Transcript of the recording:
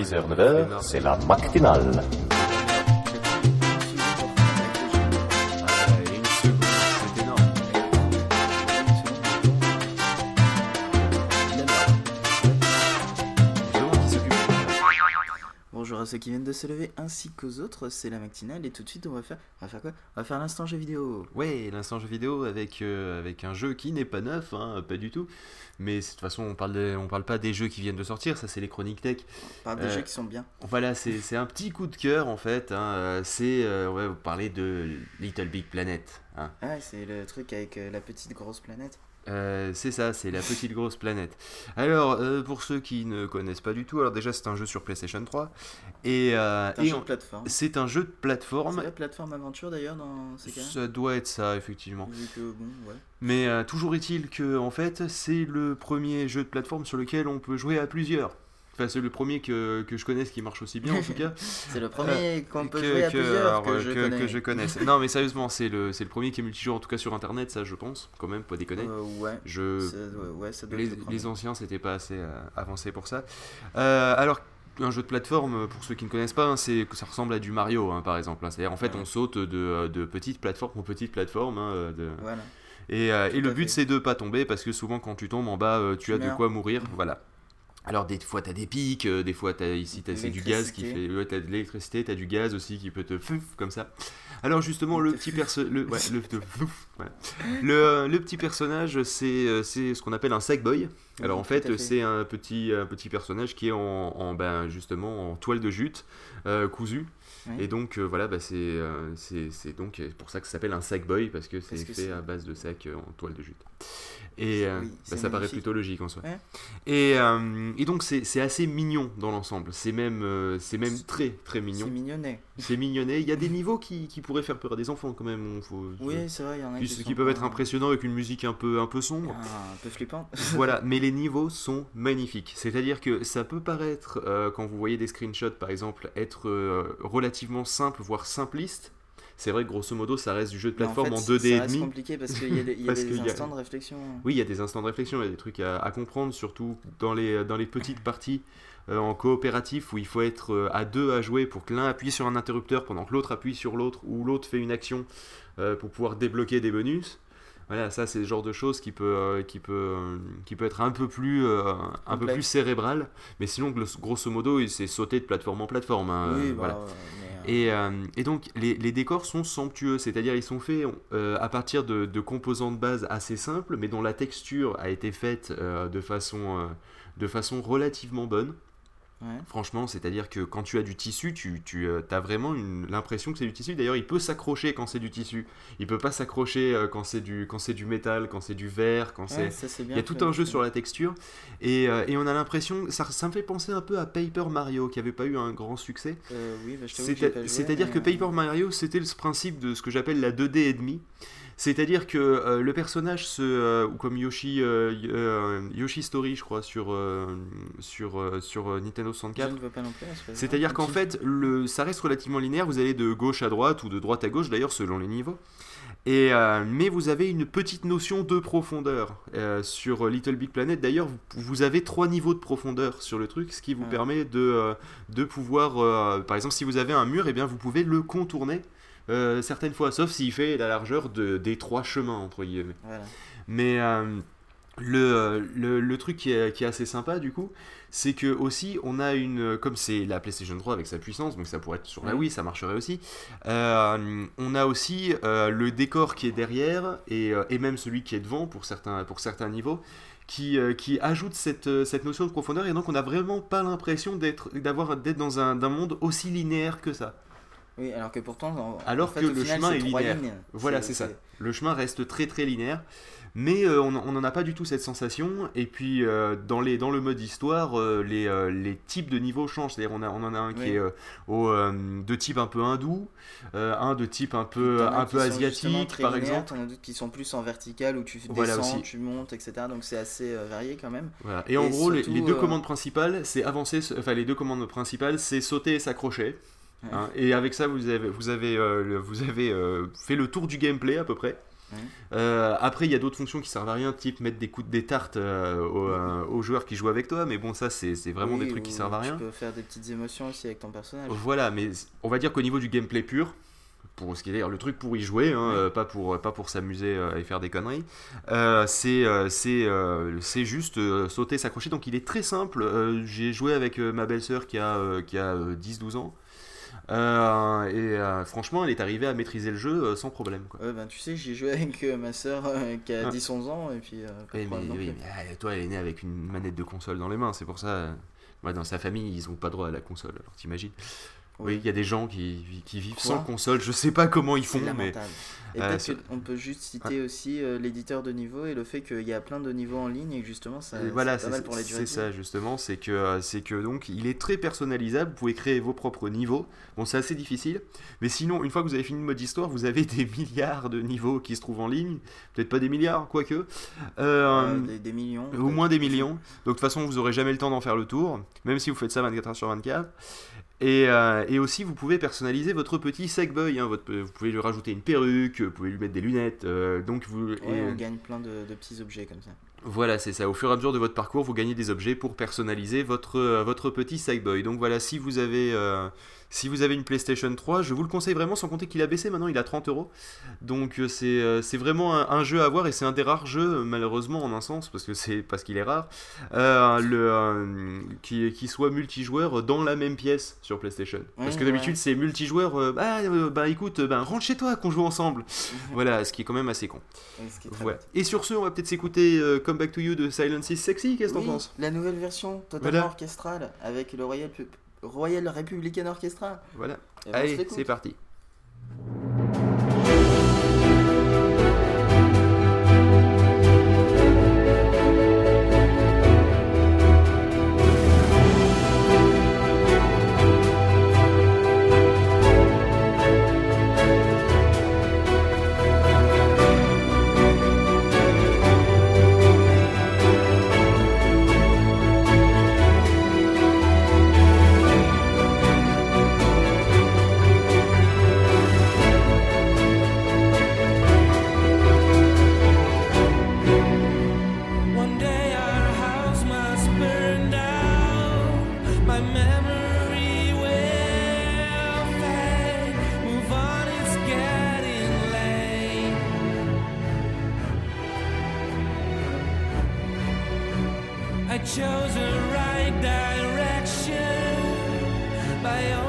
6h, 9h, c'est la matinale. Ceux qui viennent de se lever ainsi qu'aux autres, c'est la matinale et tout de suite on va faire, on va faire quoi? On va faire l'instant jeu vidéo. Ouais, l'instant jeu vidéo avec, euh, avec un jeu qui n'est pas neuf, hein, pas du tout. Mais de toute façon, on parle, des- on parle pas des jeux qui viennent de sortir, ça c'est les chroniques tech. On parle des Euh, jeux qui sont bien. Voilà, c'est c'est un petit coup de cœur en fait. hein, euh, C'est, euh, on va vous parler de Little Big Planet. hein. Ah, c'est le truc avec euh, la petite grosse planète. Euh, c'est ça, c'est la petite grosse planète. Alors, euh, pour ceux qui ne connaissent pas du tout, alors déjà c'est un jeu sur PlayStation 3 et, euh, C'est un jeu de plateforme. c'est un jeu de C'est plateforme. la plateforme aventure d'ailleurs dans ces cas Ça doit être ça effectivement. Vu que bon, ouais. Mais toujours est-il que en fait c'est le premier jeu de plateforme sur lequel on peut jouer à plusieurs. Enfin c'est le premier que, que je connaisse qui marche aussi bien en tout cas. C'est le premier qu'on peut que, jouer à que- plusieurs alors, que, euh, je que- connais. que je connaisse. non mais sérieusement c'est le, c'est le premier qui est multijoueur en tout cas sur internet ça je pense quand même pas déconner. Euh, ouais. Je, Ça doit- ouais, ça doit les, être le les anciens c'était pas assez euh, avancé pour ça. Euh, alors un jeu de plateforme, pour ceux qui ne connaissent pas, hein, c'est ça ressemble à du Mario hein, par exemple. hein. C'est-à-dire en fait Ouais. on saute de, de petite plateforme en petite plateforme. hein, de, Voilà. et, euh, et le but c'est de pas tomber parce que souvent quand tu tombes en bas euh, tu, Tu as de quoi mourir. Voilà. Alors des fois t'as des pics, euh, des fois t'as ici t'as c'est du gaz qui fait, ouais, t'as de l'électricité, t'as du gaz aussi qui peut te fouf comme ça. Alors justement le petit perso, le, ouais, le, le petit personnage c'est euh, c'est ce qu'on appelle un sackboy. Alors en fait, c'est un petit, un petit personnage qui est en, en, ben, justement en toile de jute euh, cousue. Oui. Et donc euh, voilà, bah, c'est euh, c'est c'est donc pour ça que ça s'appelle un sackboy parce que c'est fait c'est- à base de sac euh, en toile de jute. Et euh, Oui, bah, c'est ça paraît plutôt logique en soi. Ouais. Et, euh, et donc c'est c'est assez mignon dans l'ensemble. C'est même, euh, c'est même très très C'est mignon. mignonnet. C'est mignonnet. Il y a des niveaux qui, qui pourraient faire peur à des enfants quand même. faut- Oui, c'est vrai, il y en a qui, qui, peuvent être impressionnants avec une musique un peu, un peu sombre. Ah, un peu flippant. voilà, mais les niveaux sont magnifiques. C'est-à-dire que ça peut paraître, euh, quand vous voyez des screenshots par exemple, être euh, relativement simple, voire simpliste. C'est vrai que grosso modo, ça reste du jeu de plateforme en, fait, 2D et demi. compliqué parce qu'il y a des, il y a Parce des qu'il y a- instants de réflexion. Oui, il y a des instants de réflexion, il y a des trucs à, à comprendre, surtout dans les, dans les petites parties euh, en coopératif où il faut être à deux à jouer pour que l'un appuie sur un interrupteur pendant que l'autre appuie sur l'autre ou l'autre fait une action pour pouvoir débloquer des bonus. Voilà, ça c'est le genre de choses qui peut, euh, qui peut, euh, qui peut être un peu plus, euh, un peu plus cérébral. Mais sinon, grosso modo, c'est sauter de plateforme en plateforme. hein, oui, bah, voilà. mais, Et, et donc les, les décors sont somptueux, c'est-à-dire ils sont faits à partir de, de composants de base assez simples, mais dont la texture a été faite de, façon, de façon relativement bonne. Ouais. Franchement, c'est-à-dire que quand tu as du tissu, tu, tu as vraiment l'impression que c'est du tissu. D'ailleurs, il peut s'accrocher quand c'est du tissu. Il peut pas s'accrocher euh, quand c'est du, quand c'est du métal, quand c'est du verre, quand c'est... Ouais, Il y a tout fait, un jeu sur la texture et, euh, et on a l'impression, ça, ça me fait penser un peu à Paper Mario qui avait pas eu un grand succès. Euh, oui, bah, que C'est-à-dire mais, que euh, Paper Mario, c'était le principe de ce que j'appelle la 2D et demi. C'est-à-dire que euh, le personnage, se, euh, ou comme Yoshi, euh, Yoshi Story, je crois, sur, sur, sur Nintendo Je 64. ne vois pas non plus. c'est pas C'est-à-dire qu'en fait, le, ça reste relativement linéaire. Vous allez de gauche à droite ou de droite à gauche, d'ailleurs, selon les niveaux. Et, mais vous avez une petite notion de profondeur sur Little Big Planet. D'ailleurs, vous, vous avez trois niveaux de profondeur sur le truc, ce qui vous Ouais. permet de, de pouvoir, par exemple, si vous avez un mur, et bien vous pouvez le contourner euh, certaines fois, sauf s'il fait la largeur de, des trois chemins entre guillemets. Voilà. Mais euh, le, le, le truc qui est, qui est assez sympa du coup, c'est que aussi on a une, comme c'est la PlayStation 3 avec sa puissance, donc ça pourrait être sur la. Wii, ça marcherait aussi. euh, on a aussi euh, le décor qui est derrière et, euh, et même celui qui est devant pour certains, pour certains niveaux. Qui, euh, qui ajoute cette, euh, cette notion de profondeur et donc on n'a vraiment pas l'impression d'être dans un, d'un monde aussi linéaire que ça. Oui, alors que pourtant. en- Alors en fait, que le final, chemin est linéaire. lignes. Voilà, c'est ça. Le chemin reste très très linéaire, mais euh, on n'en a pas du tout cette sensation. Et puis euh, dans, les, dans le mode histoire, euh, les, les types de niveaux changent. C'est-à-dire on, a, on en a un qui Oui. est au, de type un peu hindou, un de type un peu, un peu asiatique par linéaires, exemple. D'autres qui sont plus en vertical où tu descends, tu montes, etc. Donc c'est assez varié quand même. Voilà. Et en gros, les, surtout, les deux commandes principales, c'est avancer, enfin les deux commandes principales, c'est sauter et s'accrocher. Ouais. hein. et avec ça, vous avez, vous avez, euh, vous avez euh, fait le tour du gameplay à peu près. Euh, après, il y a d'autres fonctions qui servent à rien, type mettre des coups de des tartes euh, aux, euh, aux joueurs qui jouent avec toi, mais bon, ça, c'est vraiment Oui, des trucs qui servent à rien. Tu peux faire des petites émotions aussi avec ton personnage. Voilà, mais on va dire qu'au niveau du gameplay pur, pour ce qui est le truc pour y jouer, hein, pas pour, pas pour s'amuser et faire des conneries, c'est c'est c'est juste sauter, s'accrocher. Donc il est très simple. J'ai joué avec ma belle-sœur qui a, qui a euh, 10-12 ans. Euh, et euh, franchement, elle est arrivée à maîtriser le jeu euh, sans problème. Quoi. Ben tu sais, j'ai joué avec ma soeur qui a Ah. 10-11 ans, et puis. pas Oui, mais, oui, ah, toi, elle est née avec une manette de console dans les mains, c'est pour ça. ouais, dans sa famille, ils n'ont pas droit à la console, alors t'imagines Oui, il y a des gens qui, qui vivent Quoi sans console, je sais pas comment ils font, mais. lamentable. Et Euh, peut-être qu'on peut juste citer aussi euh, l'éditeur de niveau et le fait qu'il y a plein de niveaux en ligne et que justement ça Et voilà, c'est c'est ça justement, c'est que, euh, c'est que donc il est très personnalisable, vous pouvez créer vos propres niveaux. Bon, c'est assez difficile, mais sinon, une fois que vous avez fini le mode histoire, vous avez des milliards de niveaux qui se trouvent en ligne. Peut-être pas des milliards, quoique. Euh, Euh, des, des millions. Au moins des millions. Donc de toute façon, vous aurez jamais le temps d'en faire le tour, même si vous faites ça 24 heures sur 24. Et, euh, et aussi, vous pouvez personnaliser votre petit Sackboy. Hein, votre, vous pouvez lui rajouter une perruque, vous pouvez lui mettre des lunettes. euh, donc vous, Ouais, et, on gagne plein de, de petits objets comme ça. voilà, c'est ça. Au fur et à mesure de votre parcours, vous gagnez des objets pour personnaliser votre, euh, votre petit Sackboy. Donc voilà, si vous avez, euh, si vous avez une PlayStation 3, je vous le conseille vraiment, sans compter qu'il a baissé maintenant, il a 30 euros. Donc euh, c'est euh, c'est vraiment un, un jeu à voir et c'est un des rares jeux, malheureusement en un sens, parce que c'est parce qu'il est rare, euh, le, euh, qui, qui soit multijoueur dans la même pièce sur PlayStation. parce que Ouais, d'habitude c'est multijoueur, euh, bah, bah écoute, bah, rentre chez toi qu'on joue ensemble. voilà, ce qui est quand même assez con. Voilà. Et sur ce, on va peut-être s'écouter Come Back to You de Silence is Sexy, qu'est-ce que t'en Oui, penses? La nouvelle version totalement Voilà. orchestrale avec le Royal, Pu- Royal Republican Orchestra. Voilà. Et ben, Allez, c'est parti. I